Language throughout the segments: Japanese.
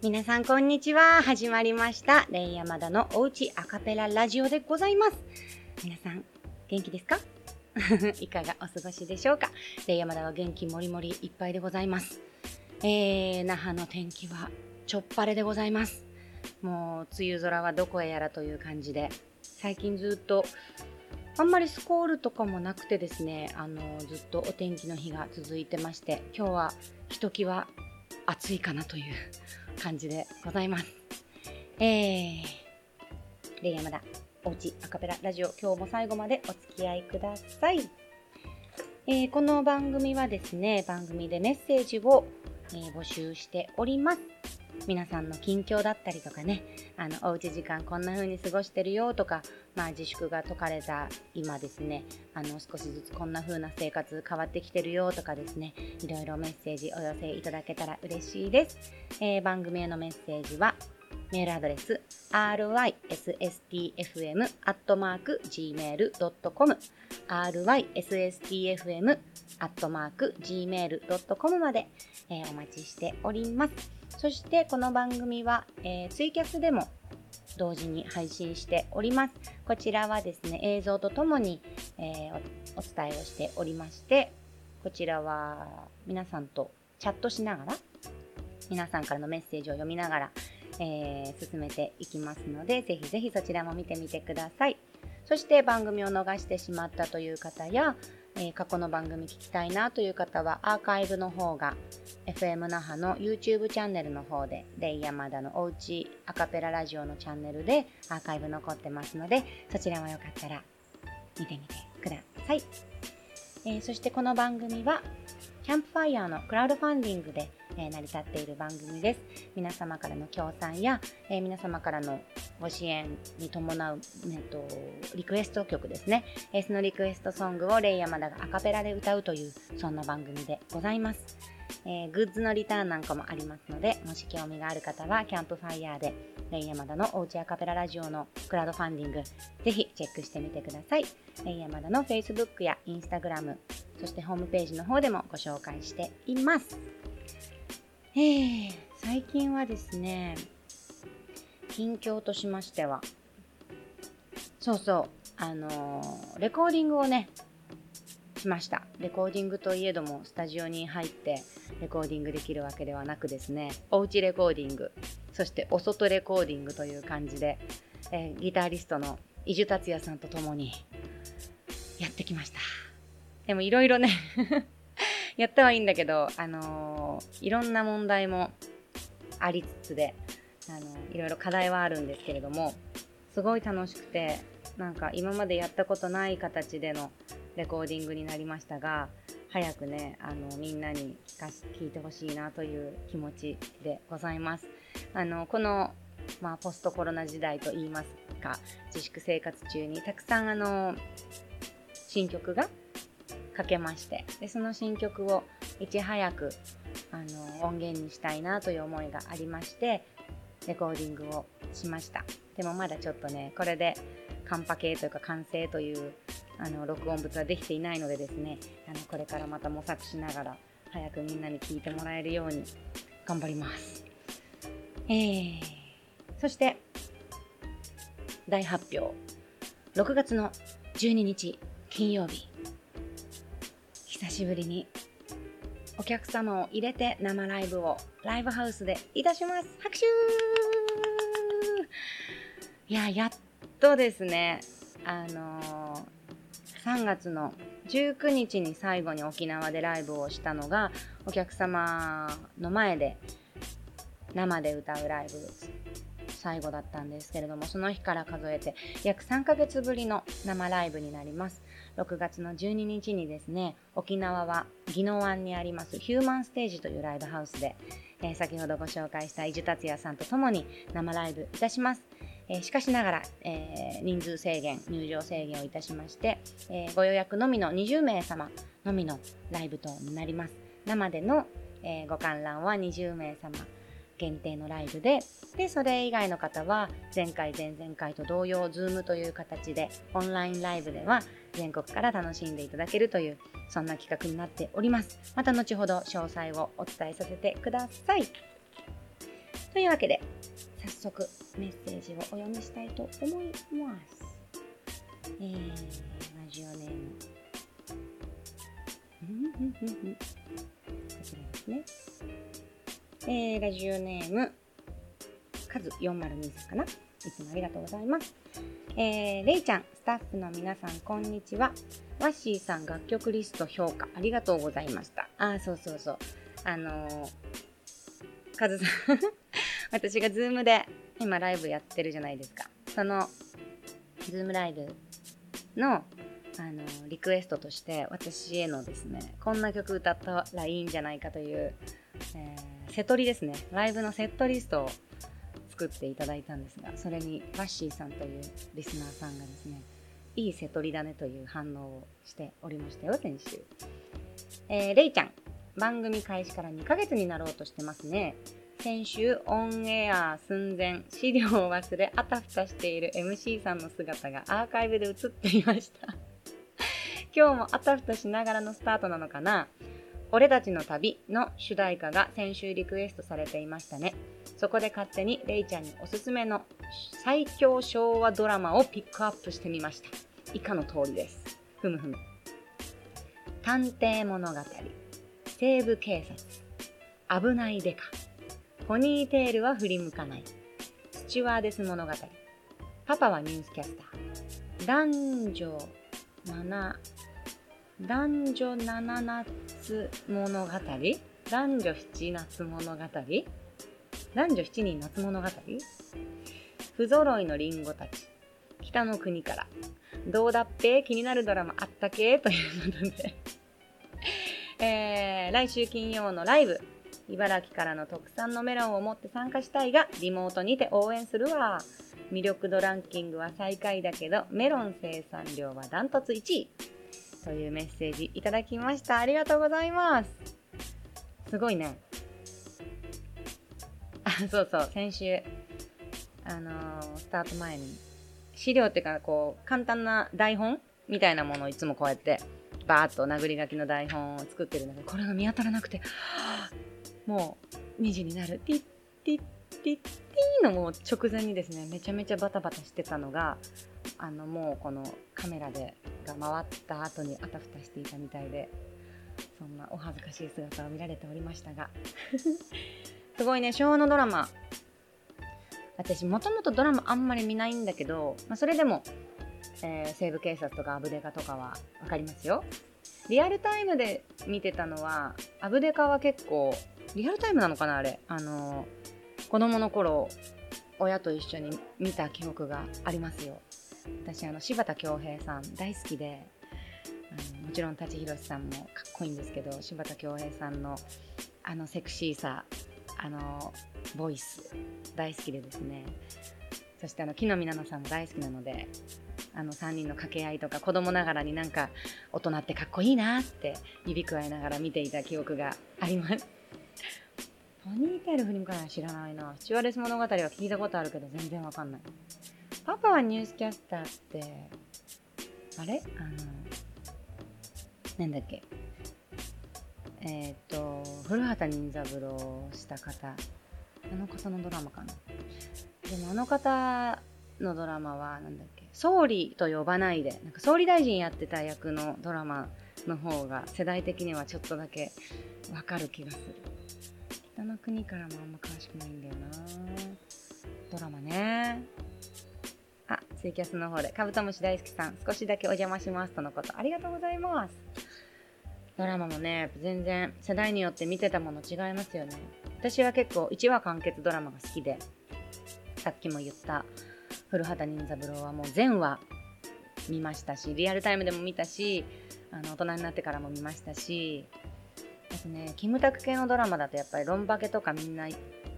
皆さんこんにちは。始まりました。レイヤマダのおうちアカペララジオでございます。皆さん、元気ですか？いかがお過ごしでしょうか？レイヤマダは元気もりもりいっぱいでございます。えー、那覇の天気はちょっぱれでございます。もう梅雨空はどこへやらという感じで、最近ずっとあんまりスコールとかもなくてですね、あのずっとお天気の日が続いてまして、今日はひときわ暑いかなという感じでございます。えー、レイヤマダおうちアカペララジオ、今日も最後までお付き合いください。えーこの番組はですね、番組でメッセージを、えー募集しております。皆さんの近況だったりとかね、あのおうち時間こんな風に過ごしてるよとか、まあ、自粛が解かれた今ですね、あの少しずつこんな風な生活変わってきてるよとかですね、いろいろメッセージお寄せいただけたら嬉しいです。えー番組へのメッセージは、メールアドレス rysstfm.gmail.com rysstfm.gmail.com まで、えーお待ちしております。そしてこの番組は、えーツイキャスでも同時に配信しております。こちらはですね、映像とともに、えーお伝えをしておりまして、こちらは皆さんとチャットしながら、皆さんからのメッセージを読みながら、えー進めていきますので、ぜひぜひそちらも見てみてください。そして番組を逃してしまったという方や、えー過去の番組聞きたいなという方はアーカイブの方が FM 那覇の YouTube チャンネルの方でレイヤマダのおうちアカペララジオのチャンネルでアーカイブ残ってますのでそちらもよかったら見てみてください、えーそしてこの番組はキャンプファイヤーのクラウドファンディングで、え成り立っている番組です。皆様からの協賛や、え皆様からのご支援に伴う、えっと、リクエスト曲ですね、えーそのリクエストソングをレイヤマダがアカペラで歌うというそんな番組でございます、えーグッズのリターンなんかもありますのでもし興味がある方はキャンプファイヤーでレイヤマダのおうちアカペララジオのクラウドファンディングぜひチェックしてみてください。レイヤマダの Facebook や Instagram そしてホームページの方でもご紹介しています。えー、最近はですね近況としましてはそうそうあのーレコーディングをねしました。レコーディングといえどもスタジオに入ってレコーディングできるわけではなくですねおうちレコーディングそしてお外レコーディングという感じで、えーギタリストの伊集達也さんと共にやってきました。でもいろいろね やったはいいんだけど、あのーいろんな問題もありつつで、あのいろいろ課題はあるんですけれどもすごい楽しくてなんか今までやったことない形でのレコーディングになりましたが早くねあのみんなに聞かし聞いてほしいなという気持ちでございます。あのこのまあ、ポストコロナ時代といいますか自粛生活中にたくさんあの新曲が書けましてでその新曲をいち早くあの音源にしたいなという思いがありましてレコーディングをしましたでもまだちょっとねこれでカンパ系というか完成というあの録音物はできていないのでですねあのこれからまた模索しながら早くみんなに聞いてもらえるように頑張ります。えー、そして大発表。6月の12日金曜日。久しぶりにお客様を入れて生ライブをライブハウスでいたします。拍手。いややっとですねあのー3月の19日に最後に沖縄でライブをしたのがお客様の前で生で歌うライブ最後だったんですけれどもその日から数えて約3ヶ月ぶりの生ライブになります。6月の12日にですね沖縄は宜野湾にありますヒューマンステージというライブハウスで、えー先ほどご紹介した伊集達也さんと共に生ライブいたします。えしかしながら、えー人数制限入場制限をいたしまして、えご予約のみの20名様のみのライブとなります。生での、えご観覧は20名様限定のライブででそれ以外の方は前回前々回と同様 Zoom という形でオンラインライブでは全国から楽しんでいただけるというそんな企画になっております。また後ほど詳細をお伝えさせてください。というわけで、早速メッセージをお読みしたいと思います。えー、ラジオネーム。こちらですね。えー、ラジオネーム、カズ402さんかないつもありがとうございます。えー、れいちゃん、スタッフの皆さん、こんにちは。ワッシーさん、楽曲リスト評価ありがとうございました。あ、そうそうそう。あのー、カズさん私がズームで今ライブやってるじゃないですか。その、ズームライブの、あの、リクエストとして私へのですね、こんな曲歌ったらいいんじゃないかという、えー、セトリですね。ライブのセットリストを作っていただいたんですが、それにワッシーさんというリスナーさんがですね、いい瀬取りだねという反応をしておりましたよ、先週。えー、れいちゃん、番組開始から2ヶ月になろうとしてますね。先週オンエア寸前資料を忘れあたふたしている MC さんの姿がアーカイブで映っていました。今日もあたふたしながらのスタートなのかな？俺たちの旅の主題歌が先週リクエストされていましたね。そこで勝手にレイちゃんにおすすめの最強昭和ドラマをピックアップしてみました。以下の通りです。ふむふむ。探偵物語、西部警察、危ないデカ、ポニーテールは振り向かない、スチュワーデス物語、パパはニュースキャスター、男女7、男女7夏物語？男女7夏物語？男女7人夏物語？不揃いのリンゴたち。北の国から。どうだっぺ？気になるドラマあったけ？ということで。えー、来週金曜のライブ、茨城からの特産のメロンを持って参加したいが、リモートにて応援するわ。魅力度ランキングは最下位だけど、メロン生産量はダントツ1位。というメッセージいただきました。ありがとうございます。すごいね。あ、そうそう、先週、あのー、スタート前に資料っていうかこう簡単な台本みたいなものをいつもこうやってバーッと殴り書きの台本を作ってるんだけどこれが見当たらなくてもう2時になる。ティッティッティッティのもう直前にですねめちゃめちゃバタバタしてたのがあのもうこのカメラでが回った後にあたふたしていたみたいでそんなお恥ずかしい姿を見られておりましたがすごいね昭和のドラマ私もともとドラマあんまり見ないんだけど、まあ、それでも、えー、西部警察とかアブデカとかは分かりますよリアルタイムで見てたのはアブデカは結構リアルタイムなのかなあれ。あの、子供の頃親と一緒に見た記憶がありますよ。私あの柴田恭平さん大好きであのもちろん舘ひろしさんもかっこいいんですけど柴田恭平さんのあのセクシーさあのボイス大好きでですね。そしてあの木の実奈々さんも大好きなのであの3人の掛け合いとか子供ながらになんか大人ってかっこいいなって指くわえながら見ていた記憶があります。ポニーテール振り向かない知らないな。スチュワレス物語は聞いたことあるけど全然わかんない。パパはニュースキャスターってあれ？あのなんだっけ？えっ、ー、と古畑任三郎をした方。あの方のドラマかな。でもあの方のドラマはなんだっけ？総理と呼ばないでなんか総理大臣やってた役のドラマの方が世代的にはちょっとだけわかる気がする。北の国からもあんま詳しくないんだよな。ドラマね。あツイキャスの方で。カブトムシ大好きさん少しだけお邪魔しますとのこと。ありがとうございます。ドラマもね全然世代によって見てたもの違いますよね。私は結構1話完結ドラマが好きでさっきも言った古畑任三郎はもう全話見ましたしリアルタイムでも見たしあの大人になってからも見ましたしですねキムタク系のドラマだとやっぱりロンバケとかみんな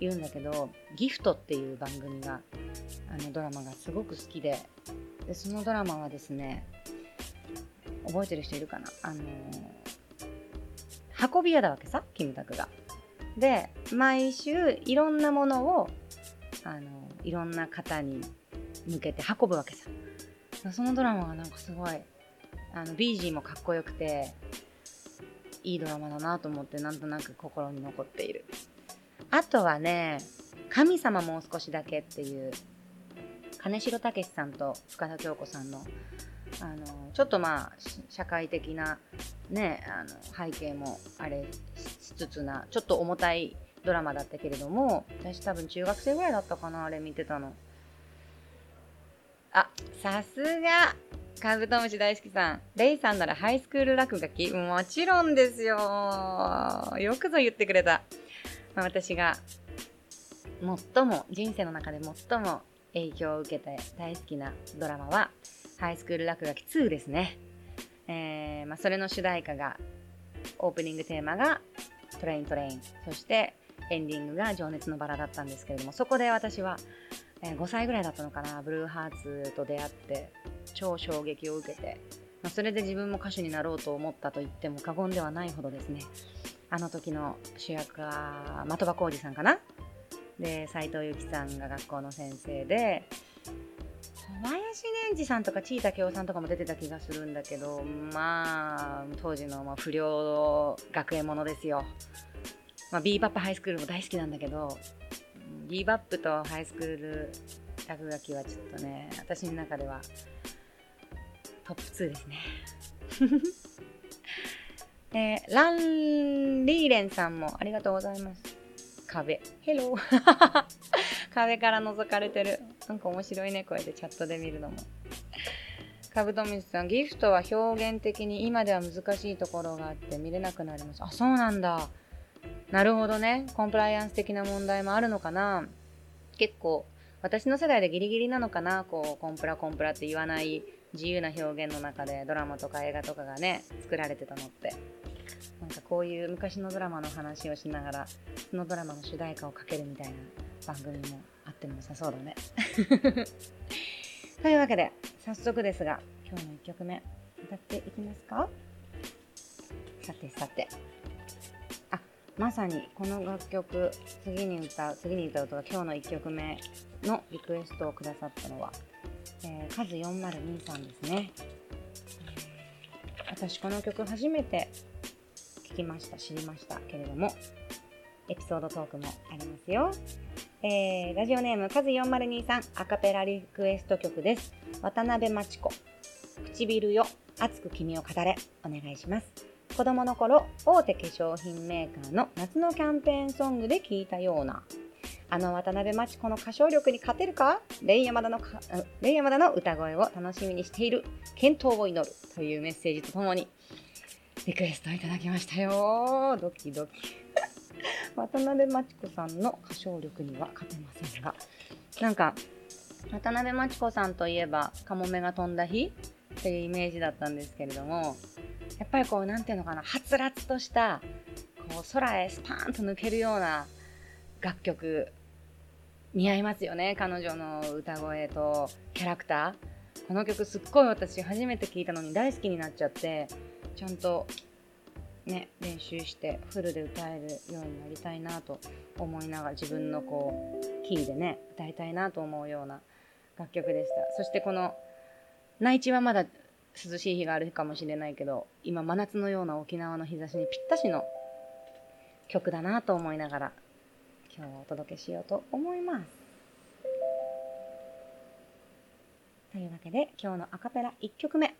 言うんだけどギフトっていう番組があのドラマがすごく好きででそのドラマはですね覚えてる人いるかな？あの運び屋だわけさキムタクが。で毎週いろんなものをあのいろんな方に向けて運ぶわけさ。そのドラマがなんかすごいあの BG もかっこよくていいドラマだなと思ってなんとなく心に残っている。あとはね神様もう少しだけっていう金城武さんと深田恭子さんのあのちょっとまあ社会的なねあの背景もあれしつつなちょっと重たいドラマだったけれども私多分中学生ぐらいだったかなあれ見てたのあさすがカブトムシ大好きさん。レイさんならハイスクール落書きもちろんですよ。よくぞ言ってくれた、まあ、私が最も人生の中で最も影響を受けて大好きなドラマはハイスクール落書き2ですね。えー、まあ、それの主題歌が、オープニングテーマがトレイントレイン、そしてエンディングが情熱のバラだったんですけれども、そこで私は、えー、5歳ぐらいだったのかな、ブルーハーツと出会って、超衝撃を受けて、まあ、それで自分も歌手になろうと思ったと言っても過言ではないほどですね、あの時の主役は的場浩二さんかな？で斎藤由貴さんが学校の先生で小林蓮司さんとか千井武雄さんとかも出てた気がするんだけどまあ当時のま不良学園ものですよ、まあ、ビーバップハイスクールも大好きなんだけどビーバップとハイスクール落書きはちょっとね私の中ではトップ2ですね えー、ラン・リーレンさんもありがとうございます壁。ヘロー壁から覗かれてる。なんか面白いね、こうやってチャットで見るのも。カブトムシさん、ギフトは表現的に今では難しいところがあって見れなくなります。あ、そうなんだ。なるほどね。コンプライアンス的な問題もあるのかな。結構、私の世代でギリギリなのかな。こう、コンプラコンプラって言わない自由な表現の中でドラマとか映画とかがね、作られてたのって。なんかこういう昔のドラマの話をしながらそのドラマの主題歌をかけるみたいな番組もあっても良さそうだね。というわけで早速ですが今日の1曲目歌っていきますか？さてさてまさにこの楽曲次に歌う次に歌うとか今日の1曲目のリクエストをくださったのは、えー、カズ402さんですね。私この曲初めて聞きました、知りましたけれども、エピソードトークもありますよ。えー、ラジオネーム、カズ402さん、アカペラリクエスト曲です。渡辺真知子、唇よ、熱く君を語れ、お願いします。子供の頃、大手化粧品メーカーの夏のキャンペーンソングで聞いたような、あの渡辺真知子の歌唱力に勝てるか？レイヤマダのレイヤマダの歌声を楽しみにしている、健闘を祈るというメッセージとともに、リクエストいただきましたよ。ドキドキ。渡辺真知子さんの歌唱力には勝てませんが、なんか、渡辺真知子さんといえば、カモメが飛んだ日っていうイメージだったんですけれども、やっぱりこう、なんていうのかな、はつらつとした、こう、空へスパーンと抜けるような楽曲、似合いますよね、彼女の歌声とキャラクター。この曲すっごい私初めて聴いたのに大好きになっちゃってちゃんとね練習してフルで歌えるようになりたいなと思いながら自分のこうキーでね歌いたいなと思うような楽曲でしたそしてこの内地はまだ涼しい日があるかもしれないけど今真夏のような沖縄の日差しにぴったしの曲だなと思いながら今日はお届けしようと思います。というわけで今日のアカペラ1曲目。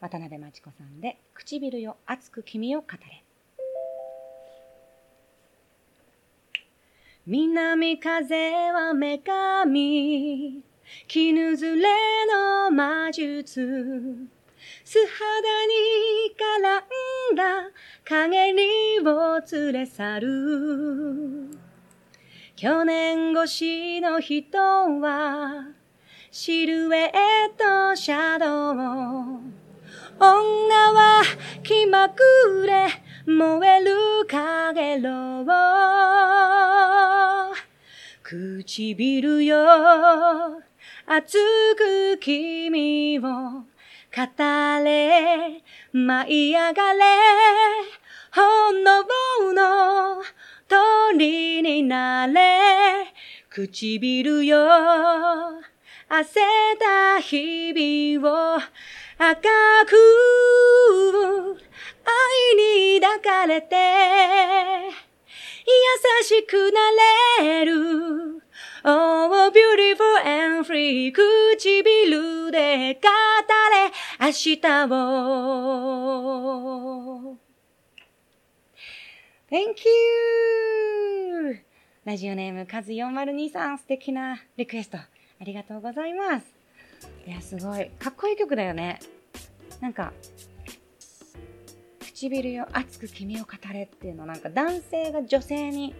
渡辺真知子さんで「唇よ熱く君を語れ」南風は女神絹ずれの魔術。素肌に絡んだ陰りを連れ去る。去年越しの人はシルエットシャドウ女は気まぐれ燃える影ろ唇よ熱く君を語れ舞い上がれ。炎の鳥になれ。唇よ。汗た日々を赤く愛に抱かれて。優しくなれる。し唇で語れ明日を Thank you! ラジオネーム、カズ402さん、素敵なリクエスト。ありがとうございます。いや、すごい。かっこいい曲だよね。なんか、唇よ熱く君を語れっていうのなんか男性が女性に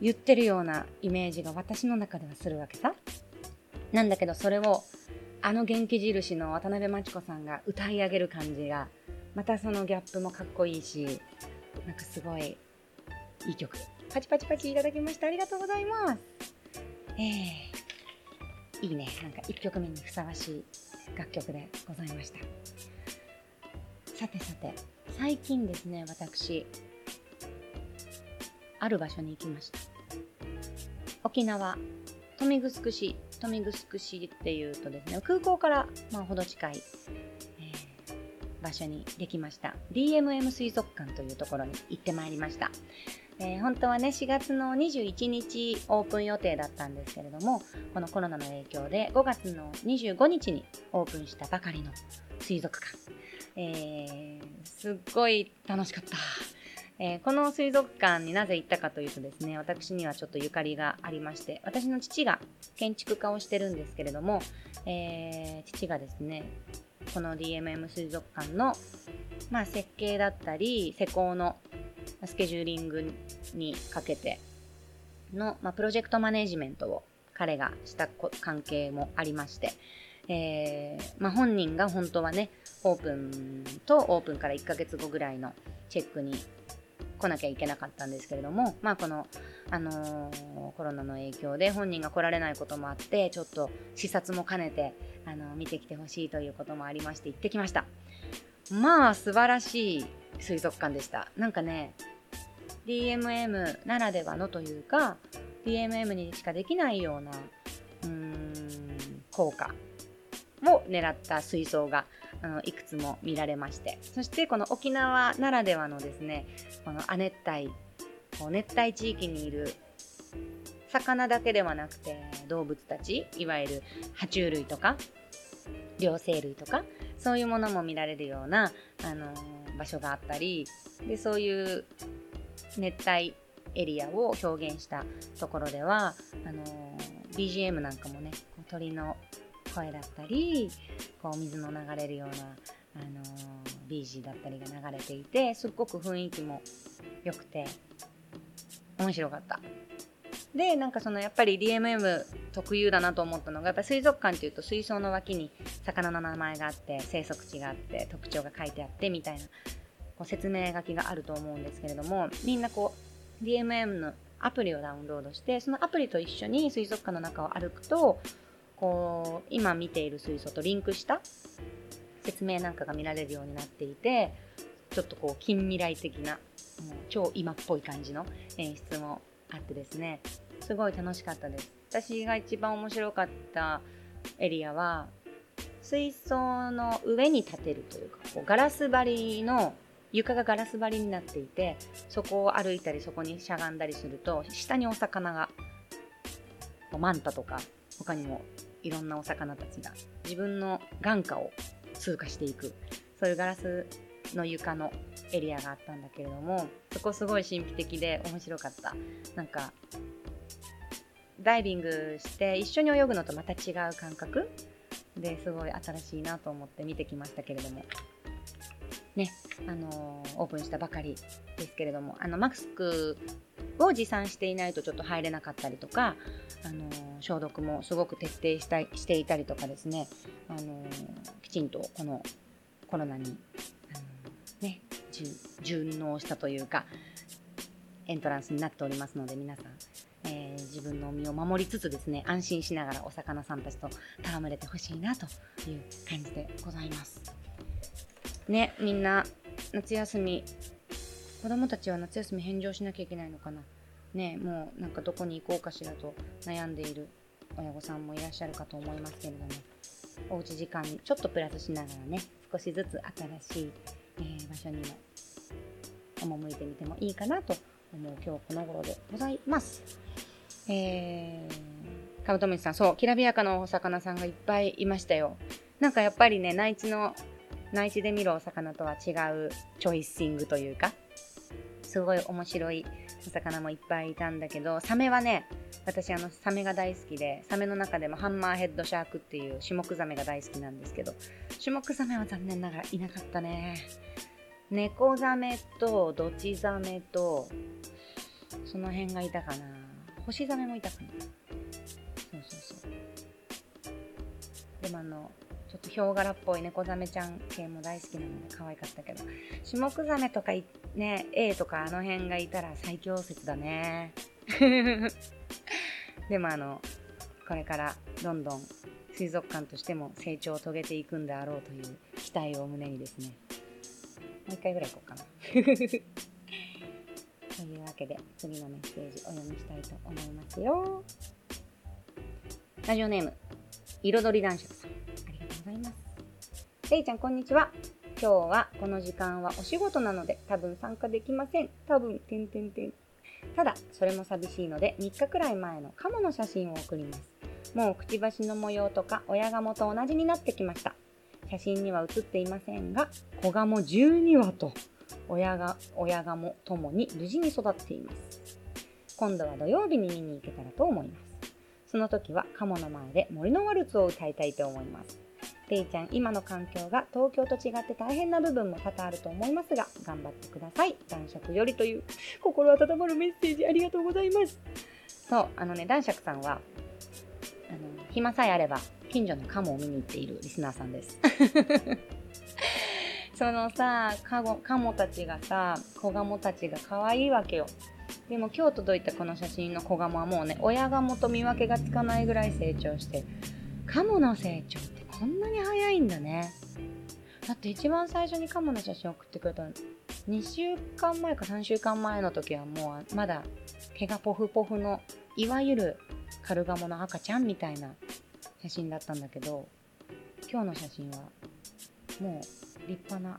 言ってるようなイメージが私の中ではするわけさ。なんだけどそれをあの元気印の渡辺真知子さんが歌い上げる感じがまたそのギャップもかっこいいしなんかすごいいい曲。パチパチパチいただきました。ありがとうございます。えー、いいね。なんか1曲目にふさわしい楽曲でございました。さてさて最近ですね私ある場所に行きました。沖縄。豊見城市豊見城市っていうとですね空港からまあほど近い、えー、場所にできました。DMM 水族館というところに行ってまいりました、えー、本当はね4月の21日オープン予定だったんですけれどもこのコロナの影響で5月の25日にオープンしたばかりの水族館、えー、すっごい楽しかった。えー、この水族館になぜ行ったかというとですね、私にはちょっとゆかりがありまして、私の父が建築家をしてるんですけれども、えー、父がですね、この DMM 水族館の、まあ、設計だったり、施工のスケジューリングにかけての、まあ、プロジェクトマネジメントを彼がした関係もありまして、えー、まあ、本人が本当はね、オープンとオープンから1ヶ月後ぐらいのチェックに来なきゃいけなかったんですけれども、まあ、この、あのー、コロナの影響で本人が来られないこともあってちょっと視察も兼ねて、あのー、見てきてほしいということもありまして行ってきました。まあ素晴らしい水族館でした。なんかね DMM ならではのというか DMM にしかできないようなうーん効果。を狙った水槽があのいくつも見られまして。そしてこの沖縄ならではのですねこの亜熱帯こう熱帯地域にいる魚だけではなくて動物たちいわゆる爬虫類とか両生類とかそういうものも見られるような、あのー、場所があったりでそういう熱帯エリアを表現したところではあのー、BGM なんかもね鳥の声だったりこう水の流れるような、あの、BG だったりが流れていてすっごく雰囲気も良くて面白かった。でなんかそのやっぱり DMM 特有だなと思ったのがやっぱ水族館っていうと水槽の脇に魚の名前があって生息地があって特徴が書いてあってみたいなこう説明書きがあると思うんですけれどもみんなこう DMM のアプリをダウンロードしてそのアプリと一緒に水族館の中を歩くとこう今見ている水槽とリンクした説明なんかが見られるようになっていてちょっとこう近未来的なもう超今っぽい感じの演出もあってですね。すごい楽しかったです。私が一番面白かったエリアは水槽の上に立てるというかこうガラス張りの床がガラス張りになっていてそこを歩いたりそこにしゃがんだりすると下にお魚がマンタとか他にもいろんなお魚たちが自分の眼下を通過していくそういうガラスの床のエリアがあったんだけれどもそこすごい神秘的で面白かった。なんかダイビングして一緒に泳ぐのとまた違う感覚？ですごい新しいなと思って見てきましたけれども。ねあのー、オープンしたばかりですけれどもあのマスクを持参していないとちょっと入れなかったりとか、あの消毒もすごく徹底したいしていたりとかですね、あのきちんとこのコロナに、あのね、順応したというかエントランスになっておりますので皆さん、えー、自分の身を守りつつですね安心しながらお魚さんたちと戯れてほしいなという感じでございます。ねみんな夏休み子供たちは夏休み返上しなきゃいけないのかな？ねもうなんかどこに行こうかしらと悩んでいる親御さんもいらっしゃるかと思いますけれどもおうち時間にちょっとプラスしながらね少しずつ新しい、えー、場所にも赴いてみてもいいかなと思う今日この頃でございます。えー、カブトムシさん、そう、きらびやかなお魚さんがいっぱいいましたよ。なんかやっぱりね、内地の、内地で見るお魚とは違うチョイッシングというか、すごい面白いお魚もいっぱいいたんだけど、サメはね、私あのサメが大好きで、サメの中でもハンマーヘッドシャークっていうシュモクザメが大好きなんですけど、シュモクザメは残念ながらいなかったね。猫ザメとドチザメと、その辺がいたかな。星ザメもいたかな。そうそうそう。でもあの、ちょっとヒョウ柄っぽい猫ザメちゃん系も大好きなので可愛かったけど、シュモクザメとかね、A とかあの辺がいたら最強説だね。でもあの、これからどんどん水族館としても成長を遂げていくんであろうという期待を胸にですね、もう一回ぐらいいこうかな。というわけで、次のメッセージお読みしたいと思いますよ。ラジオネーム、彩り男爵さん。ざいます。れいちゃん、こんにちは。今日はこの時間はお仕事なので多分参加できません。多分、てんてんてん。ただ、それも寂しいので3日くらい前のカモの写真を送ります。もうくちばしの模様とか親ガモと同じになってきました。写真には写っていませんが、子ガモ12羽と親が親ガモともに無事に育っています。今度は土曜日に見に行けたらと思います。その時はカモの前で森のワルツを歌いたいと思います。レイちゃん、今の環境が東京と違って大変な部分も多々あると思いますが、頑張ってください。男爵よりという心温まるメッセージありがとうございます。そう、あのね、男爵さんは、あの、暇さえあれば、近所のカモを見に行っているリスナーさんです。そのさ、カゴカモたちがさ、子ガモたちが可愛いわけよ。でも今日届いたこの写真の子ガモはもうね、親ガモと見分けがつかないぐらい成長して、カモの成長ってこんなに早いんだね。だって一番最初にカモの写真送ってくれた2週間前か3週間前の時はもうまだ毛がポフポフのいわゆるカルガモの赤ちゃんみたいな写真だったんだけど今日の写真はもう立派な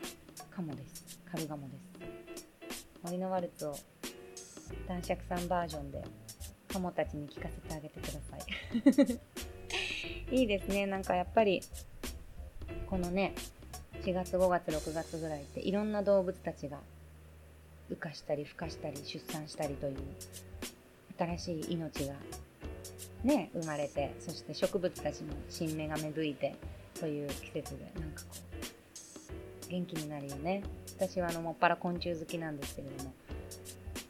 カモです。カルガモです。森のワルツを男爵さんバージョンでカモたちに聞かせてあげてください。いいですね。なんかやっぱりこのね4月5月6月ぐらいっていろんな動物たちが羽化したり孵化したり出産したりという新しい命がね生まれてそして植物たちも新芽が芽吹いてという季節でなんかこう元気になるよね。私はあのもっぱら昆虫好きなんですけれども。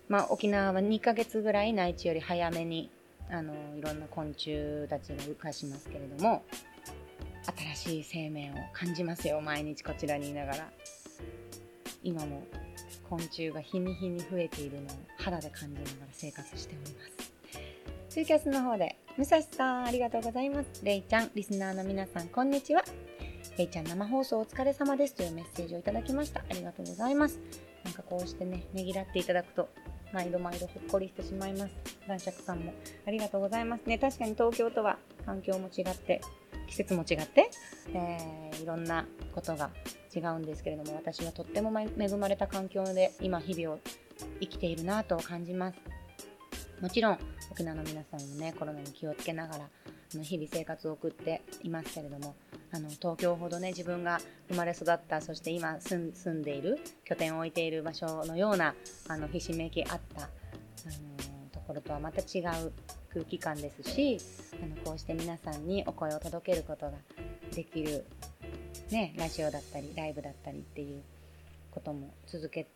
まあ沖縄は2ヶ月ぐらい内地より早めにあのいろんな昆虫たちが浮かしますけれども新しい生命を感じますよ毎日こちらにいながら。今も昆虫が日に日に増えているのを肌で感じながら生活しております。ツイキャスの方で武蔵さんありがとうございます。れいちゃんリスナーの皆さんこんにちは。れいちゃん生放送お疲れ様ですというメッセージをいただきました。ありがとうございます。なんかこうしてねねぎらっていただくと毎度毎度ほっこりしてしまいます。男爵さんもありがとうございますね。確かに東京とは環境も違って、季節も違って、えー、いろんなことが違うんですけれども、私はとっても恵まれた環境で今日々を生きているなと感じます。もちろん沖縄の皆さんもね、コロナに気をつけながら、日々生活を送っていますけれども、あの東京ほどね自分が生まれ育ったそして今住んでいる拠点を置いている場所のようなあのひしめきあった、あのところとはまた違う空気感ですしあのこうして皆さんにお声を届けることができる、ね、ラジオだったりライブだったりっていうことも続け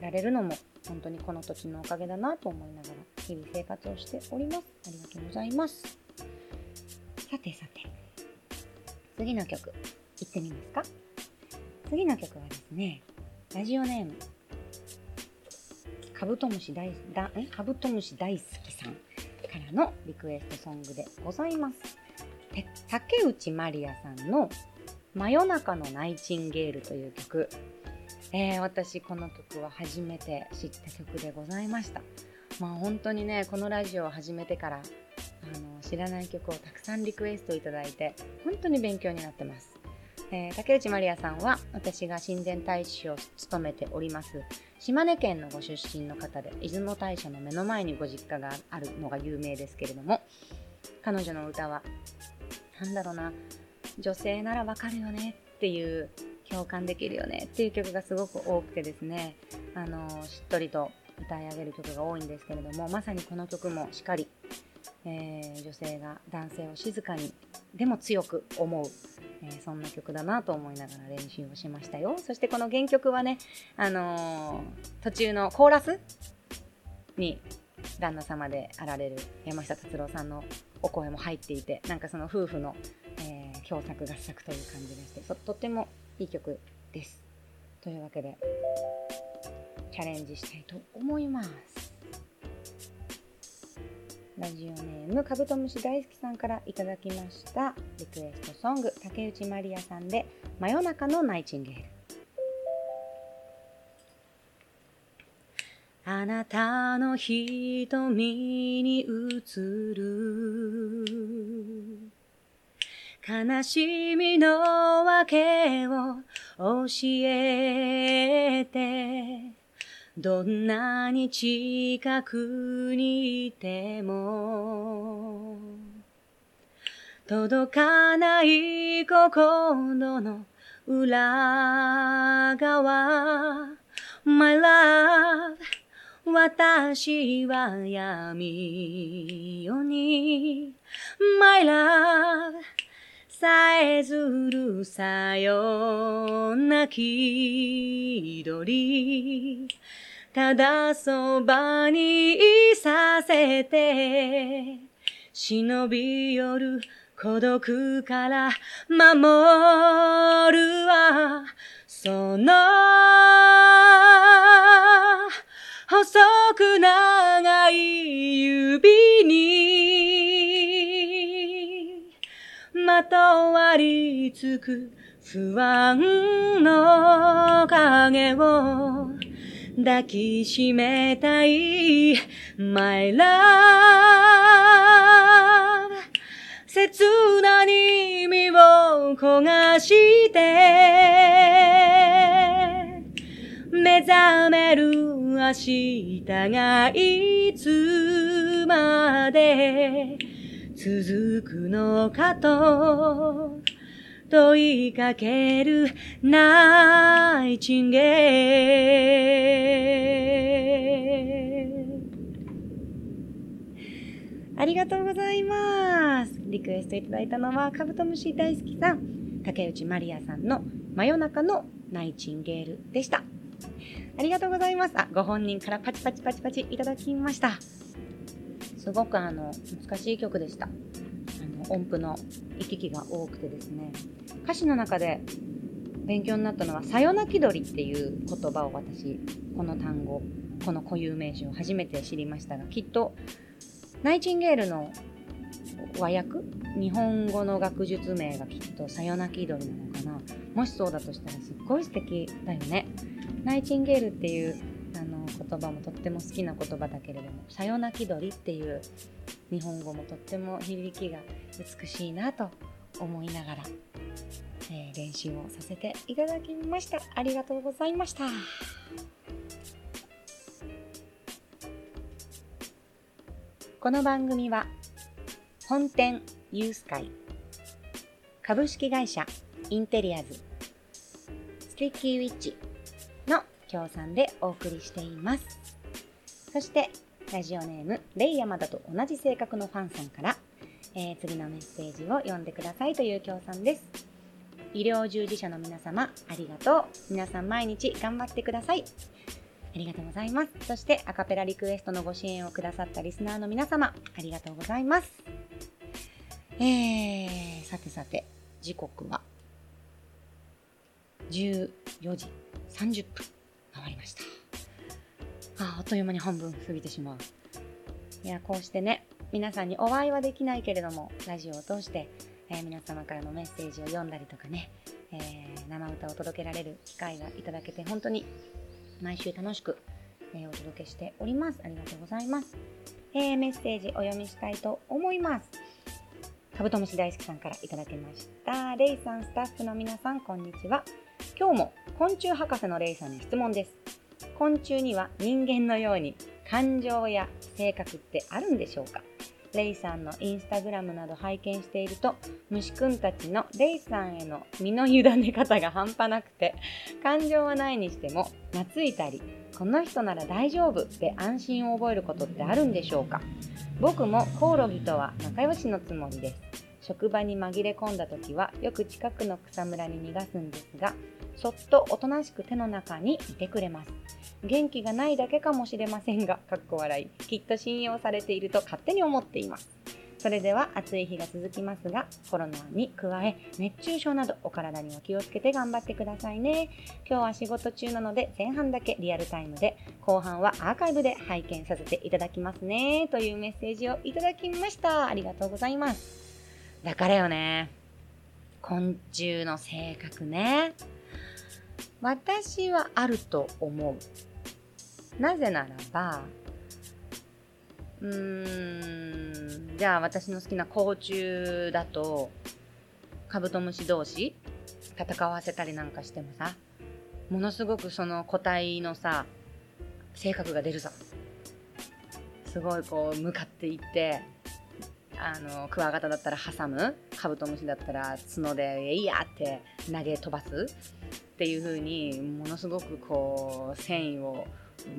られるのも本当にこの土地のおかげだなと思いながら日々生活をしております。ありがとうございます。さてさて。次の曲、いってみますか次の曲はですね、ラジオネーム、カブトムシ大だえ？カブトムシ大好きさんからのリクエストソングでございます。竹内まりやさんの真夜中のナイチンゲールという曲。えー、私この曲は初めて知った曲でございました。まあ本当にね、このラジオを始めてからあの知らない曲をたくさんリクエストいただいて本当に勉強になってます、えー、竹内まりやさんは私が親善大使を務めております。島根県のご出身の方で出雲大社の目の前にご実家があるのが有名ですけれども彼女の歌はなんだろうな女性ならわかるよねっていう共感できるよねっていう曲がすごく多くてですねあのしっとりと歌い上げる曲が多いんですけれどもまさにこの曲もしっかり、えー、女性が男性を静かにでも強く思う、えー、そんな曲だなと思いながら練習をしましたよそしてこの原曲はね、あのー、途中のコーラスに旦那様であられる山下達郎さんのお声も入っていてなんかその夫婦の、えー、共作合作という感じでしてとってもいい曲です。というわけでチャレンジしたいと思います。ラジオネームカブトムシ大好きさんからいただきました。リクエストソング竹内まりやさんで真夜中のナイチンゲール。あなたの瞳に映る。悲しみの訳を教えて。どんなに近くにいても届かない心の裏側 My love 私は闇夜に。My love さえずるさよなき鳥ただそばにいさせて忍び寄る孤独から守るわ。その細く長い指にまとわりつく不安の影を抱きしめたい My love 切なに身を焦がして目覚める明日がいつまで続くのかと問いかけるナイチンゲーありがとうございます。リクエストいただいたのはカブトムシ大好きさん、竹内まりやさんの真夜中のナイチンゲールでした。ありがとうございます。あ、ご本人からパチパチパチパチいただきました。すごくあの、難しい曲でした。あの、音符の行き来が多くてですね。歌詞の中で勉強になったのは、さよなき鳥っていう言葉を私、この単語、この固有名詞を初めて知りましたが、きっと、ナイチンゲールの和訳日本語の学術名がきっとさよなき鳥なのかなもしそうだとしたらすっごい素敵だよね。ナイチンゲールっていう言葉もとっても好きな言葉だけれども「さよなき鳥」っていう日本語もとっても響きが美しいなと思いながらえー、練習をさせていただきました。ありがとうございました。この番組は本店ユース会株式会社インテリアズスティッキーウィッチ協賛でお送りしています。そしてラジオネームレイヤマダと同じ性格のファンさんから、えー、次のメッセージを読んでくださいという協賛です。医療従事者の皆様、ありがとう。皆さん毎日頑張ってください。ありがとうございます。そしてアカペラリクエストのご支援をくださったリスナーの皆様、ありがとうございます。えー、さてさて、時刻は14時30分回りました。ああっという間に半分過ぎてしまう。いや、こうしてね、皆さんにお会いはできないけれども、ラジオを通してえー、皆様からのメッセージを読んだりとかね、えー、生歌を届けられる機会がいただけて本当に毎週楽しく、えー、お届けしております。ありがとうございます。えメッセージお読みしたいと思います。カブトムシ大好きさんからいただきました。レイさん、スタッフの皆さん、こんにちは。今日も昆虫博士のレイさんに質問です。昆虫には人間のように感情や性格ってあるんでしょうか？レイさんのインスタグラムなど拝見していると虫くんたちのレイさんへの身の委ね方が半端なくて感情はないにしても懐いたりこの人なら大丈夫って安心を覚えることってあるんでしょうか？僕もコオロギとは仲良しのつもりです。職場に紛れ込んだ時はよく近くの草むらに逃がすんですがそっとおとなしく手の中にいてくれます。元気がないだけかもしれませんがかっこ笑い。きっと信用されていると勝手に思っています。それでは暑い日が続きますがコロナに加え熱中症などお体には気をつけて頑張ってくださいね。今日は仕事中なので前半だけリアルタイムで後半はアーカイブで拝見させていただきますね。というメッセージをいただきました。ありがとうございます。だからよね。昆虫の性格ね。私はあると思う。なぜならばうーんじゃあ私の好きな甲虫だとカブトムシ同士戦わせたりなんかしてもさものすごくその個体のさ性格が出るさ。すごいこう向かっていってあのクワガタだったら挟むカブトムシだったら角で「えいや!」って投げ飛ばすっていう風にものすごくこう繊維を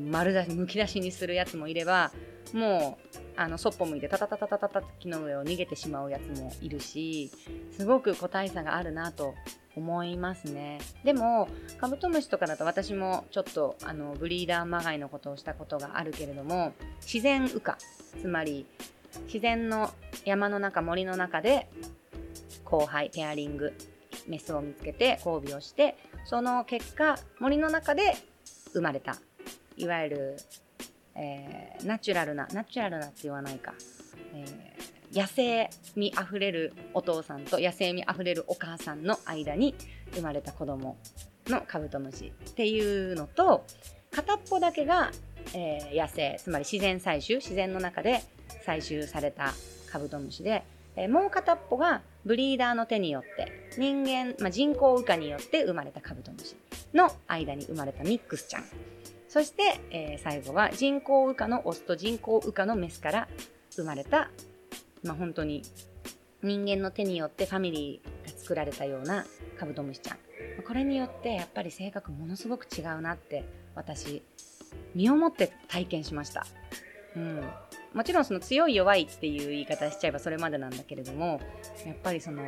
丸出しむき出しにするやつもいればもうあのそっぽ向いてタタタタタタタ木の上を逃げてしまうやつもいるしすごく個体差があるなと思いますねでもカブトムシとかだと私もちょっとあのブリーダーまがいのことをしたことがあるけれども自然羽化つまり自然の山の中森の中で交配ペアリングメスを見つけて交尾をしてその結果森の中で生まれた。いわゆるえー、ナチュラルなナチュラルなって言わないか、えー、野生味あふれるお父さんと野生味あふれるお母さんの間に生まれた子供のカブトムシっていうのと片っぽだけが、えー、野生つまり自然採集自然の中で採集されたカブトムシで、えー、もう片っぽがブリーダーの手によって人間、まあ、人工羽化によって生まれたカブトムシの間に生まれたミックスちゃん。そして、えー、最後は人工羽化のオスと人工羽化のメスから生まれた、まあ、本当に人間の手によってファミリーが作られたようなカブトムシちゃん。これによってやっぱり性格ものすごく違うなって私身をもって体験しました、うん、もちろんその強い弱いっていう言い方しちゃえばそれまでなんだけれどもやっぱりその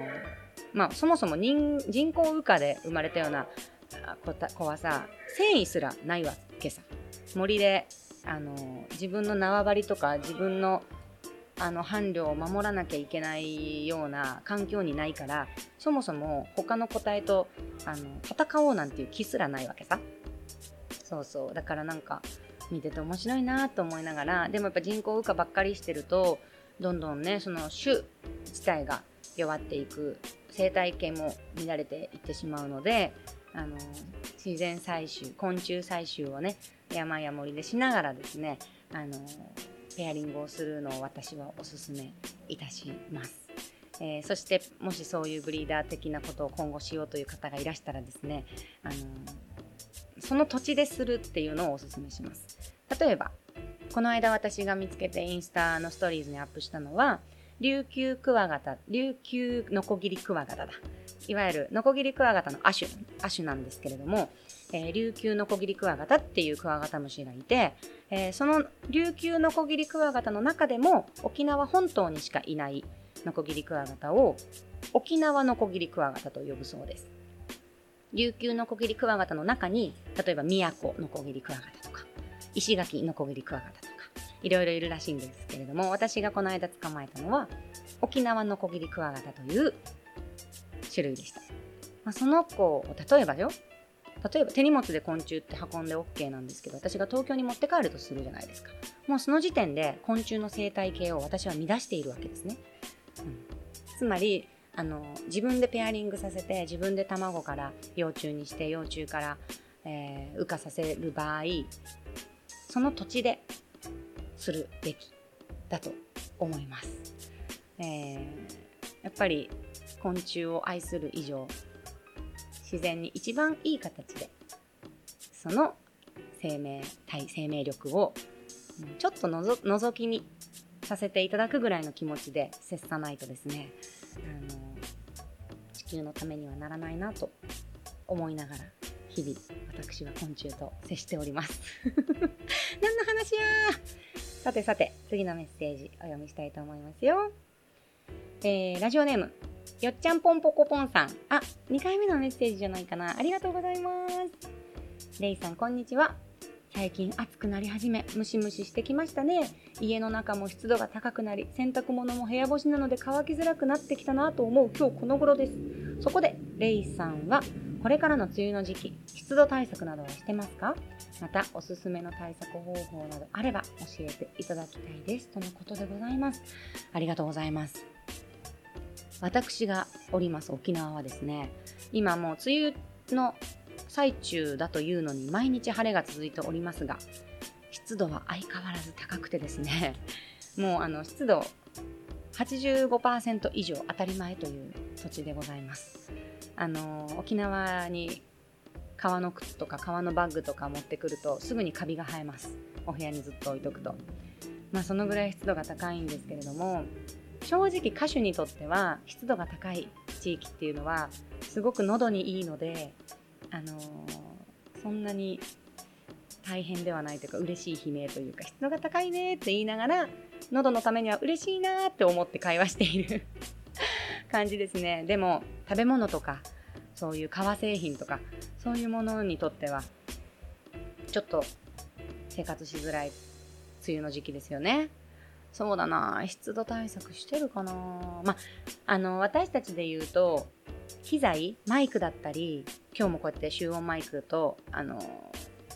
まあそもそも人工羽化で生まれたような子はさ繊維すらないわけさ。森であの自分の縄張りとか自分のあの伴侶を守らなきゃいけないような環境にないからそもそも他の個体とあの戦おうなんていう気すらないわけさ。そうそう。だからなんか見てて面白いなと思いながらでもやっぱ人工羽化ばっかりしてるとどんどんねその種自体が弱っていく生態系も乱れていってしまうのであの自然採集昆虫採集をね山や森でしながらですねあのペアリングをするのを私はおすすめいたします。えー、そしてもしそういうブリーダー的なことを今後しようという方がいらしたらですね、あのその土地でするっていうのをおすすめします。例えばこの間私が見つけてインスタのストーリーズにアップしたのは琉球クワガタ琉球ノコギリクワガタだいわゆるノコギリクワガタの亜種亜種なんですけれども、えー、琉球ノコギリクワガタっていうクワガタムシがいて、えー、その琉球ノコギリクワガタの中でも沖縄本島にしかいないノコギリクワガタを沖縄ノコギリクワガタと呼ぶそうです琉球ノコギリクワガタの中に例えば宮古ノコギリクワガタとか石垣ノコギリクワガタとかいろいろいるらしいんですけれども私がこの間捕まえたのは沖縄ノコギリクワガタという種類でした。まあ、その子を例えばよ例えば手荷物で昆虫って運んで OK なんですけど私が東京に持って帰るとするじゃないですか。もうその時点で昆虫の生態系を私は乱しているわけですね、うん、つまりあの自分でペアリングさせて自分で卵から幼虫にして幼虫から、えー、羽化させる場合その土地でするべきだと思います、えー、やっぱり昆虫を愛する以上自然に一番いい形でその生命体生命力をちょっとのぞき見させていただくぐらいの気持ちで接さないとですね地球のためにはならないなと思いながら日々私は昆虫と接しております。何の話やさてさて次のメッセージお読みしたいと思いますよ。えー、ラジオネームよっちゃんぽんぽこぽんさん。あ2回目のメッセージじゃないかな。ありがとうございます。レイさんこんにちは。最近暑くなり始めムシムシしてきましたね。家の中も湿度が高くなり洗濯物も部屋干しなので乾きづらくなってきたなと思う今日この頃です。そこでレイさんはこれからの梅雨の時期湿度対策などはしてますか？またおすすめの対策方法などあれば教えていただきたいです。とのことでございます。ありがとうございます。私がおります沖縄はですね今もう梅雨の最中だというのに毎日晴れが続いておりますが湿度は相変わらず高くてですね もうあの湿度85%以上当たり前という土地でございます。あの沖縄に革の靴とか革のバッグとか持ってくるとすぐにカビが生えます。お部屋にずっと置いとくと。まあそのぐらい湿度が高いんですけれども正直歌手にとっては湿度が高い地域っていうのはすごく喉にいいのであの、そんなに大変ではないというか嬉しい悲鳴というか湿度が高いねって言いながら喉のためには嬉しいなって思って会話している 感じですね。でも食べ物とかそういう革製品とかそういうものにとってはちょっと生活しづらい梅雨の時期ですよね。そうだな湿度対策してるかなまああの私たちで言うと機材マイクだったり今日もこうやって集音マイクとあの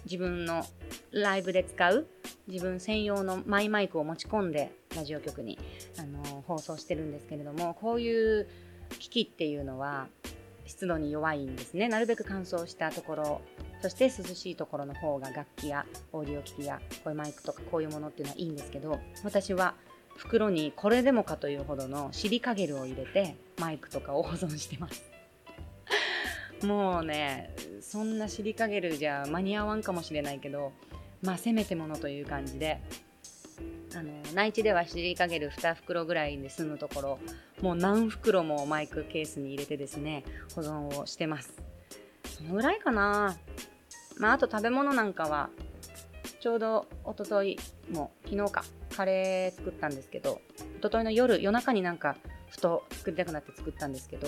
自分のライブで使う自分専用のマイマイクを持ち込んでラジオ局にあの放送してるんですけれどもこういう機器っていうのは湿度に弱いんですね。なるべく乾燥したところそして涼しいところの方が楽器やオーディオ機器やこういうマイクとかこういうものっていうのはいいんですけど私は袋にこれでもかというほどのシリカゲルを入れてマイクとかを保存してます。もうねそんなシリカゲルじゃ間に合わんかもしれないけどまあせめてものという感じであの内地ではシリカゲル2袋ぐらいで済むところもう何袋もマイクケースに入れてですね保存をしてます。そのぐらいかな。まああと食べ物なんかはちょうどおとといも昨日かカレー作ったんですけどおとといの夜夜中になんかふと作りたくなって作ったんですけど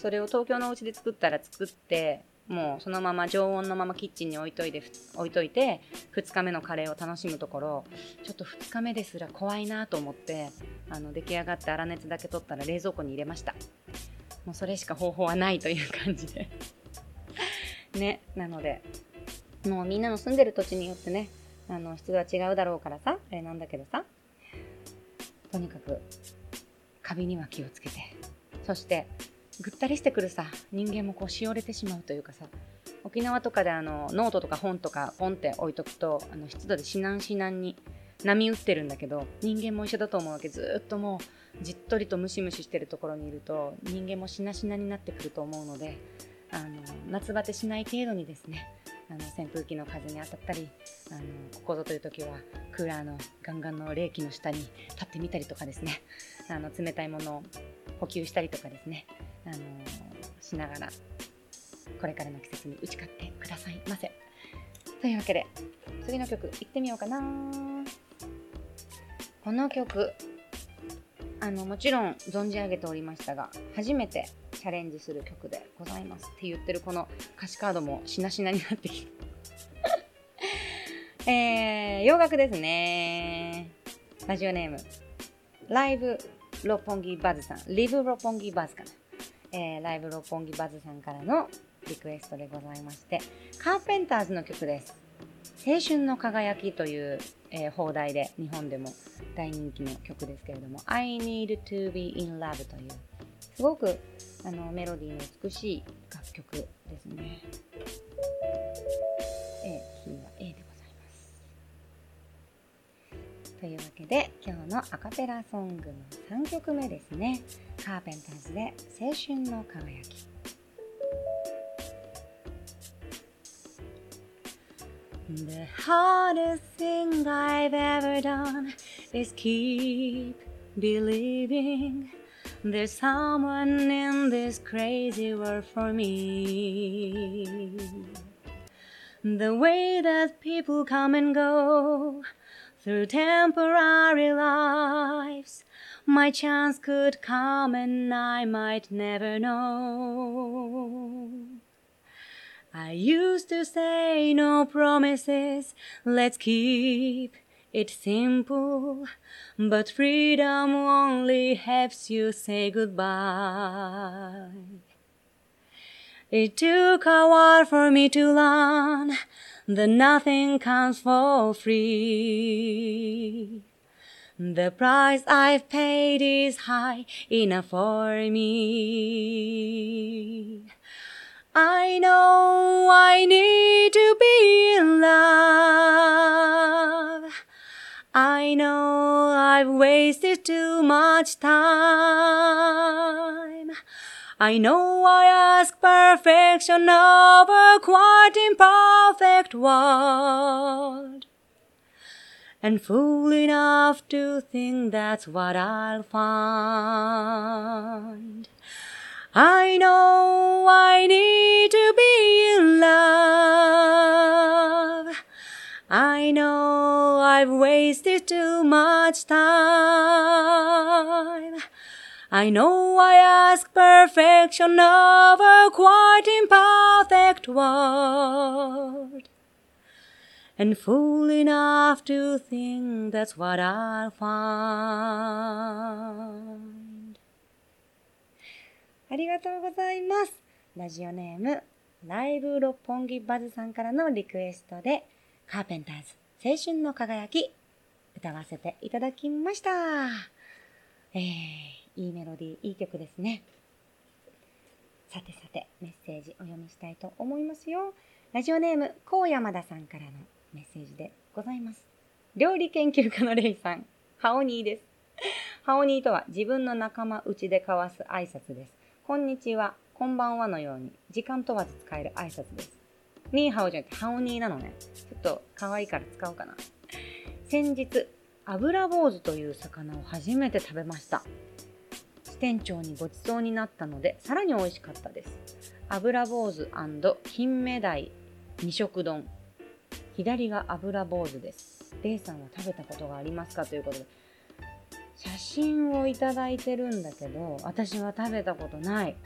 それを東京のお家で作ったら作ってもうそのまま常温のままキッチンに置いといて置いといて2日目のカレーを楽しむところちょっと2日目ですら怖いなと思ってあの出来上がって粗熱だけ取ったら冷蔵庫に入れました。もうそれしか方法はないという感じで。ねなのでもうみんなの住んでる土地によってねあの質は違うだろうからさあれなんだけどさとにかくカビには気をつけてそしてぐったりしてくるさ人間もこうしおれてしまうというかさ沖縄とかであのノートとか本とかポンって置いとくとあの湿度でしなんしなんに波打ってるんだけど人間も一緒だと思うわけ。ずっともうじっとりとムシムシしてるところにいると人間もしなしなになってくると思うのであの夏バテしない程度にですねあの扇風機の風に当たったりあのここぞという時はクーラーのガンガンの冷気の下に立ってみたりとかですねあの冷たいものを補給したりとかですねあのしながらこれからの季節に打ち勝ってくださいませ。というわけで次の曲いってみようかな。この曲あのもちろん存じ上げておりましたが初めてチャレンジする曲でございます。って言ってるこの歌詞カードもしなしなになってきてえー、洋楽ですね。ラジオネーム。ライブ六本木バズさん。リブ六本木バズかな。えー、ライブ六本木バズさんからのリクエストでございまして、カーペンターズの曲です。青春の輝きという、えー、放題で日本でも大人気の曲ですけれども、I need to be in love という、すごくあのメロディーの美しい楽曲ですね。えー、キーは A でございます。というわけで、今日のアカペラソングの3曲目ですね。カーペンターズで青春の輝き The hardest thing I've ever done is keep believing there's someone in this crazy world for me. The way that people come and go through temporary lives, my chance could come and I might never know. I used to say no promises, let's keep it simple. But freedom only helps you say goodbye. It took a while for me to learn that nothing comes for free. The price I've paid is high enough for me. I know I need to be in love. I know I've wasted too much time. I know I ask perfection of a quite imperfect world. And fool enough to think that's what I'll find. I know I need to be in love. I know I've wasted too much time. I know I ask perfection of a quite imperfect world. And fool enough to think that's what I'll find. ありがとうございます。ラジオネーム、ライブ六本木バズさんからのリクエストで、カーペンターズ、青春の輝き、歌わせていただきました。えー、いいメロディー、いい曲ですね。さてさて、メッセージお読みしたいと思いますよ。ラジオネーム、高山田さんからのメッセージでございます。料理研究家のレイさん、ハオニーです。ハオニーとは自分の仲間内で交わす挨拶です。こんにちは、こんばんはのように時間問わず使える挨拶です。ニーハオじゃなくてハオニーなのね。ちょっと可愛いから使おうかな。先日、アブラボウズという魚を初めて食べました。支店長にごちそうになったので、さらに美味しかったです。アブラボウズ金目鯛二色丼。左がアブラボウズです。レイさんは食べたことがありますかということで、写真をいただいてるんだけど、私は食べたことない。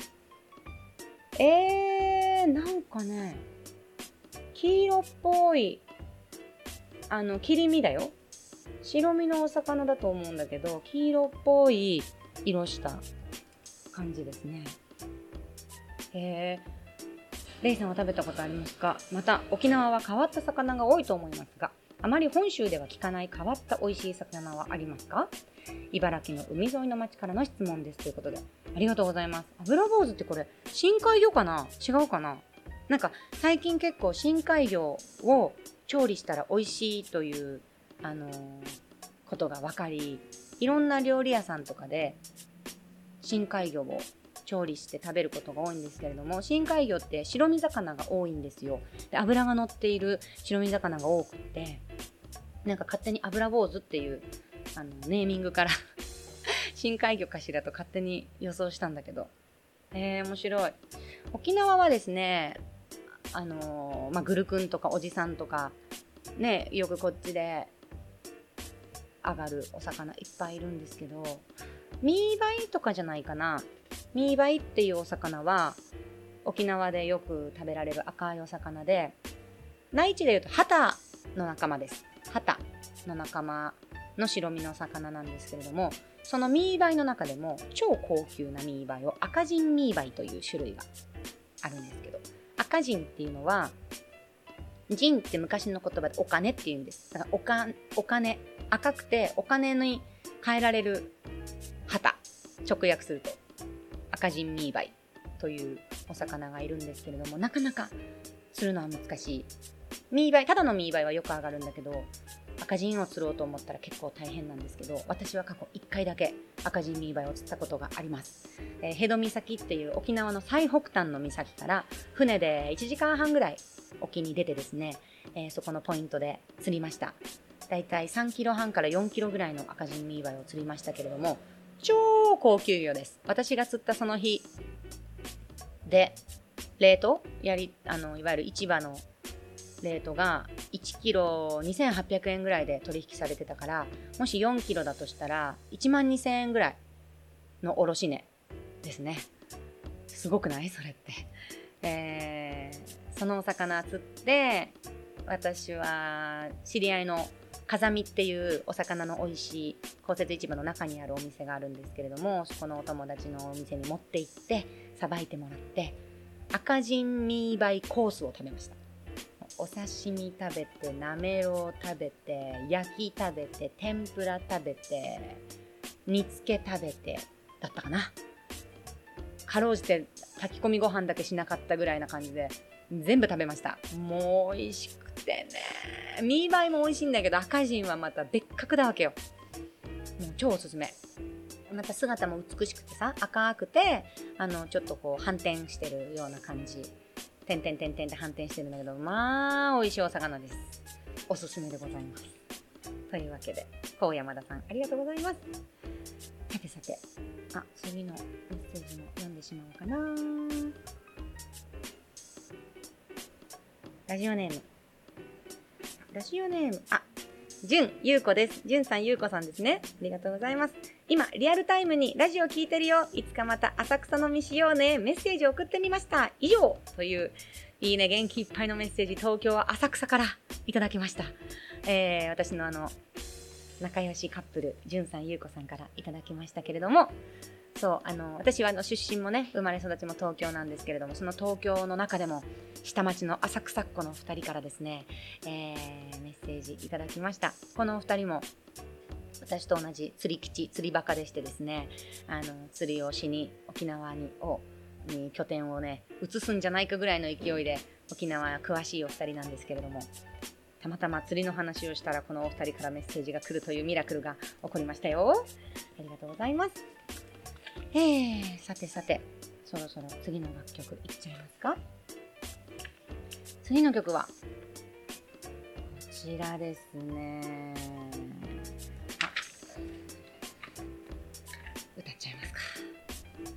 えー、なんかね、黄色っぽい、あの、切り身だよ。白身のお魚だと思うんだけど、黄色っぽい色した感じですね。へー。レイさんは食べたことありますか？また、沖縄は変わった魚が多いと思いますが、あまり本州では聞かない変わった美味しい魚はありますか？茨城の海沿いの町からの質問ですということで、ありがとうございます。油坊主ってこれ、深海魚かな？違うかな？なんか、最近結構深海魚を調理したら美味しいという、あのーことが分かり、いろんな料理屋さんとかで深海魚を調理して食べることが多いんですけれども深海魚って白身魚が多いんですよ。で脂が乗っている白身魚が多くってなんか勝手に油坊主っていうあのネーミングから 深海魚かしらと勝手に予想したんだけど。えー、面白い。沖縄はですねあのーまあ、グルクンとかおじさんとかねよくこっちで上がるお魚いっぱいいるんですけどミーバイとかじゃないかな。ミーバイっていうお魚は沖縄でよく食べられる赤いお魚で内地でいうとハタの仲間です。ハタの仲間の白身の魚なんですけれどもそのミーバイの中でも超高級なミーバイを赤仁ミーバイという種類があるんですけど赤人っていうのは人って昔の言葉でお金っていうんです。だからおかお金赤くてお金に変えられる旗。直訳すると。赤人ミーバイというお魚がいるんですけれどもなかなかするのは難しい。ミーバイただのミーバイはよく上がるんだけど赤人を釣ろうと思ったら結構大変なんですけど私は過去1回だけ赤人ミーバイを釣ったことがあります、えー、ヘド岬っていう沖縄の最北端の岬から船で1時間半ぐらい沖に出てですね、えー、そこのポイントで釣りました。だいたい3キロ半から4キロぐらいの赤字ミーバイを釣りましたけれども、超高級魚です。私が釣ったその日で、冷凍やり、あの、いわゆる市場のレートが1キロ2800円ぐらいで取引されてたから、もし4キロだとしたら1万2000円ぐらいの卸値ですね。すごくない？それって。えー、そのお魚釣って、私は知り合いの風見っていうお魚の美味しい公設市場の中にあるお店があるんですけれどもそこのお友達のお店に持って行ってさばいてもらって赤人ミーバイコースを食べましたお刺身食べてなめろう食べて焼き食べて天ぷら食べて煮つけ食べてだったかな。かろうじて炊き込みご飯だけしなかったぐらいな感じで全部食べました。もう美味しくてね。ミーバイも美味しいんだけど赤人はまた別格だわけよ。もう超おすすめ。また姿も美しくてさ赤くてあのちょっとこう反転してるような感じ。点点点々で反転してるんだけどまあ美味しいお魚です。おすすめでございます。というわけで高山田さんありがとうございます。さてさてあ次のメッセージも読んでしまおうかな。ラジオネーム。ラジオネーム。あじゅんゆうこです。じゅんさんゆうこさんですね。ありがとうございます。今、リアルタイムにラジオ聞いてるよ。いつかまた浅草飲みしようね。メッセージ送ってみました。以上という、いいね、元気いっぱいのメッセージ、東京は浅草からいただきました。えー、私のあの、仲良しカップル、じゅんさんゆうこさんからいただきましたけれども、そうあの私はあの出身もね生まれ育ちも東京なんですけれどもその東京の中でも下町の浅草っ子の2人からですね、えー、メッセージいただきました。この2人も私と同じ釣り基地釣りバカでしてですねあの釣りをしに沖縄にをに拠点をね移すんじゃないかぐらいの勢いで沖縄詳しいお二人なんですけれどもたまたま釣りの話をしたらこのお二人からメッセージが来るというミラクルが起こりましたよ。ありがとうございます。えー、さてさて、そろそろ次の楽曲いっちゃいますか？次の曲は、こちらですね。あ、歌っちゃいますか。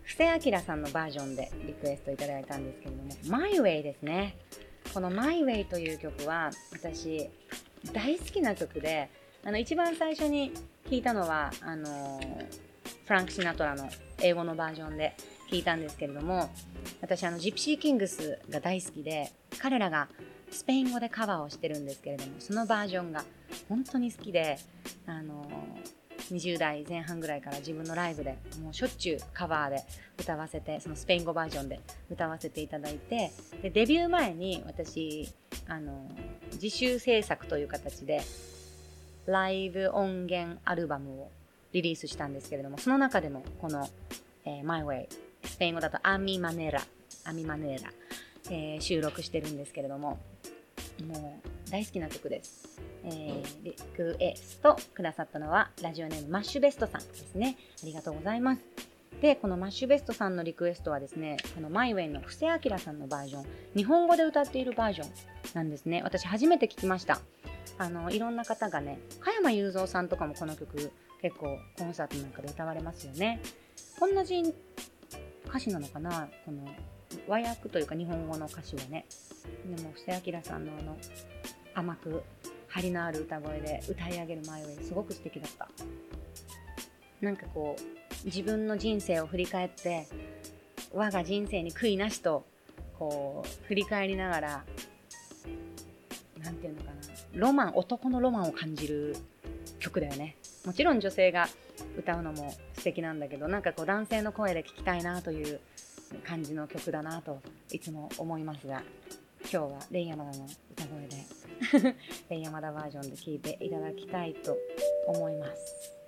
布施明さんのバージョンでリクエストいただいたんですけれども、My Way ですね。この My Way という曲は、私、大好きな曲で、あの、一番最初に聴いたのは、あのフランク・シナトラの英語のバージョンで聞いたんですけれども私あのジプシー・キングスが大好きで彼らがスペイン語でカバーをしてるんですけれどもそのバージョンが本当に好きであの20代前半ぐらいから自分のライブでもうしょっちゅうカバーで歌わせてそのスペイン語バージョンで歌わせていただいてでデビュー前に私あの自主制作という形でライブ音源アルバムをリリースしたんですけれども、その中でもこの、えー、My Way、スペイン語だとアミマネラ、アミマネラ、えー、収録してるんですけれども、もう大好きな曲です。えー、リクエストくださったのはラジオネームマッシュベストさんですね。ありがとうございます。で、このマッシュベストさんのリクエストはですね、このマイウェイの布施明さんのバージョン、日本語で歌っているバージョンなんですね。私初めて聞きました。あの、いろんな方がね、加山雄三さんとかもこの曲結構コンサートなんかで歌われますよね。同じ歌詞なのかな？この和訳というか日本語の歌詞はね。でも布施明さんのあの甘く張りのある歌声で歌い上げる前よりすごく素敵だった。なんかこう自分の人生を振り返って我が人生に悔いなしとこう振り返りながら何て言うのかな？ロマン男のロマンを感じる曲だよねもちろん女性が歌うのも素敵なんだけどなんかこう男性の声で聴きたいなという感じの曲だなといつも思いますが今日はレイヤマダの歌声で レイヤマダバージョンで聴いていただきたいと思います。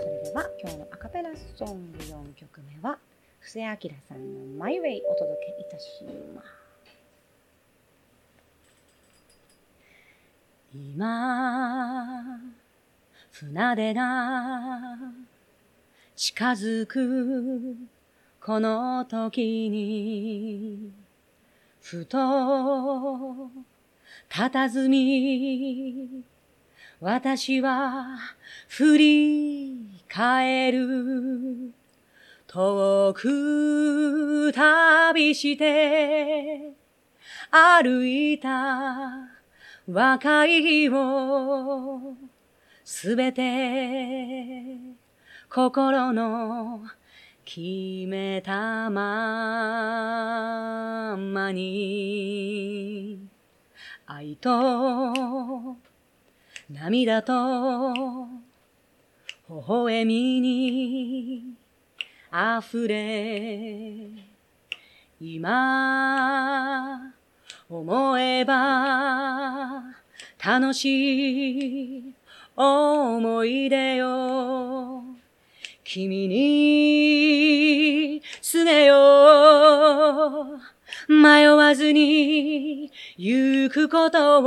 それでは今日のアカペラソング4曲目は布施明さんの「マイウェイ」お届けいたします。今、船出が近づくこの時にふと、佇み、私は振り返る。遠く旅して歩いた若いをすべて心の決めたままに愛と涙と微笑みに溢れ今思えば楽しい思い出よ。君にすねよ。迷わずに行くこと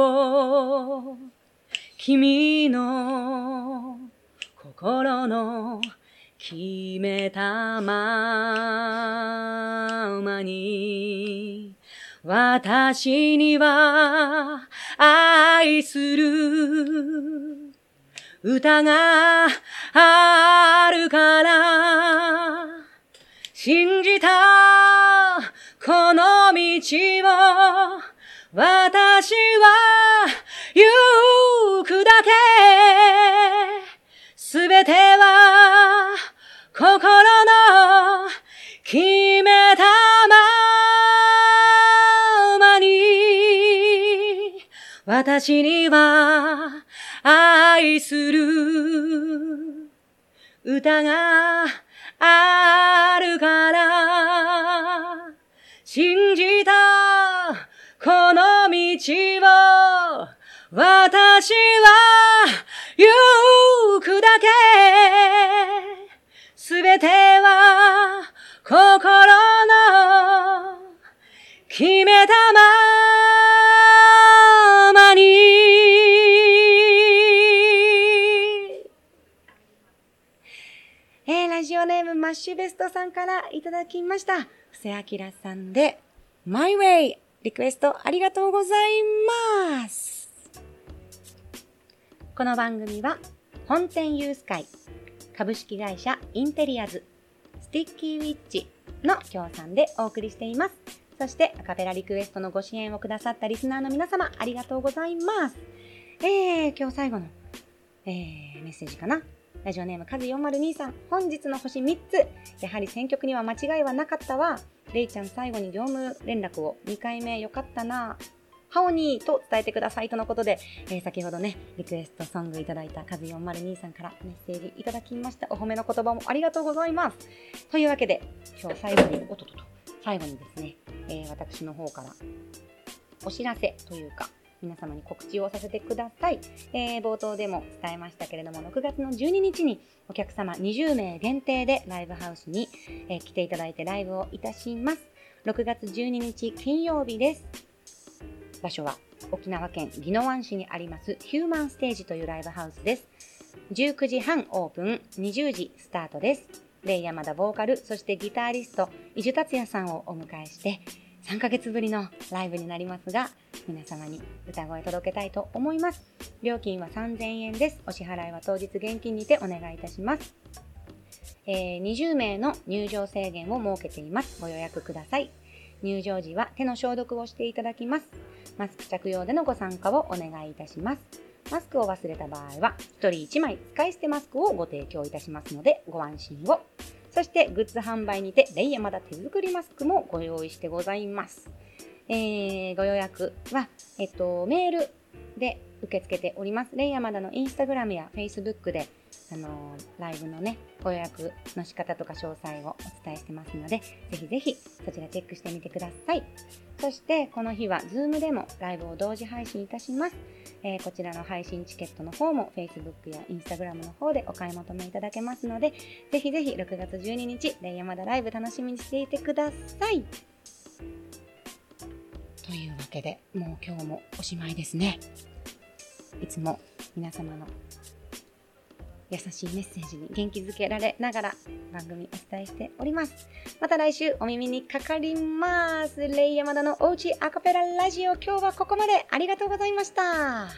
を。君の心の決めたままに。私には愛する。歌があるから。信じたこの道を。私は行くだけ。すべては心の決めたま私には愛する歌があるから信じたこの道を私は行くだけ。すべては心の決めたまマッシュベストさんからいただきました。布布施明さんで、My Way リクエストありがとうございます。この番組は、本店ユース会、株式会社インテリアズ、スティッキーウィッチの協賛でお送りしています。そしてアカペラリクエストのご支援をくださったリスナーの皆様、ありがとうございます。えー、今日最後の、えー、メッセージかな。ラジオネームカズ402さん、本日の星3つ。やはり選曲には間違いはなかったわ。レイちゃん最後に業務連絡を2回目よかったな。ハオニーと伝えてくださいとのことで、えー、先ほどね、リクエストソングいただいたカズ402さんからメッセージいただきました。お褒めの言葉もありがとうございます。というわけで、今日最後に、おととと、最後にですね、えー、私の方からお知らせというか、皆様に告知をさせてください。えー、冒頭でも伝えましたけれども、6月の12日にお客様20名限定でライブハウスに、えー、来ていただいてライブをいたします。6月12日金曜日です。場所は沖縄県宜野湾市にありますヒューマンステージというライブハウスです。19時半オープン、20時スタートです。レイヤマダボーカル、そしてギタリスト、伊集達也さんをお迎えして、3ヶ月ぶりのライブになりますが、皆様に歌声届けたいと思います。料金は3000円です。お支払いは当日現金にてお願いいたします。えー、20名の入場制限を設けています。ご予約ください。入場時は手の消毒をしていただきます。マスク着用でのご参加をお願いいたします。マスクを忘れた場合は、1人1枚使い捨てマスクをご提供いたしますので、ご安心を。そしてグッズ販売にてレイヤマダ手作りマスクもご用意してございます。えー、ご予約は、えっと、メールで受け付けております。レイヤマダのインスタグラムやフェイスブックで、あのー、ライブのね、ご予約の仕方とか詳細をお伝えしてますので、ぜひぜひそちらチェックしてみてください。そして、この日は Zoom でもライブを同時配信いたします。えー、こちらの配信チケットの方も Facebook や Instagram の方でお買い求めいただけますので、ぜひぜひ6月12日、レイヤマダライブ楽しみにしていてください。というわけで、もう今日もおしまいですね。いつも皆様の優しいメッセージに元気づけられながら番組お伝えしております。また来週お耳にかかります。レイヤマダのおうちアカペララジオ今日はここまでありがとうございました。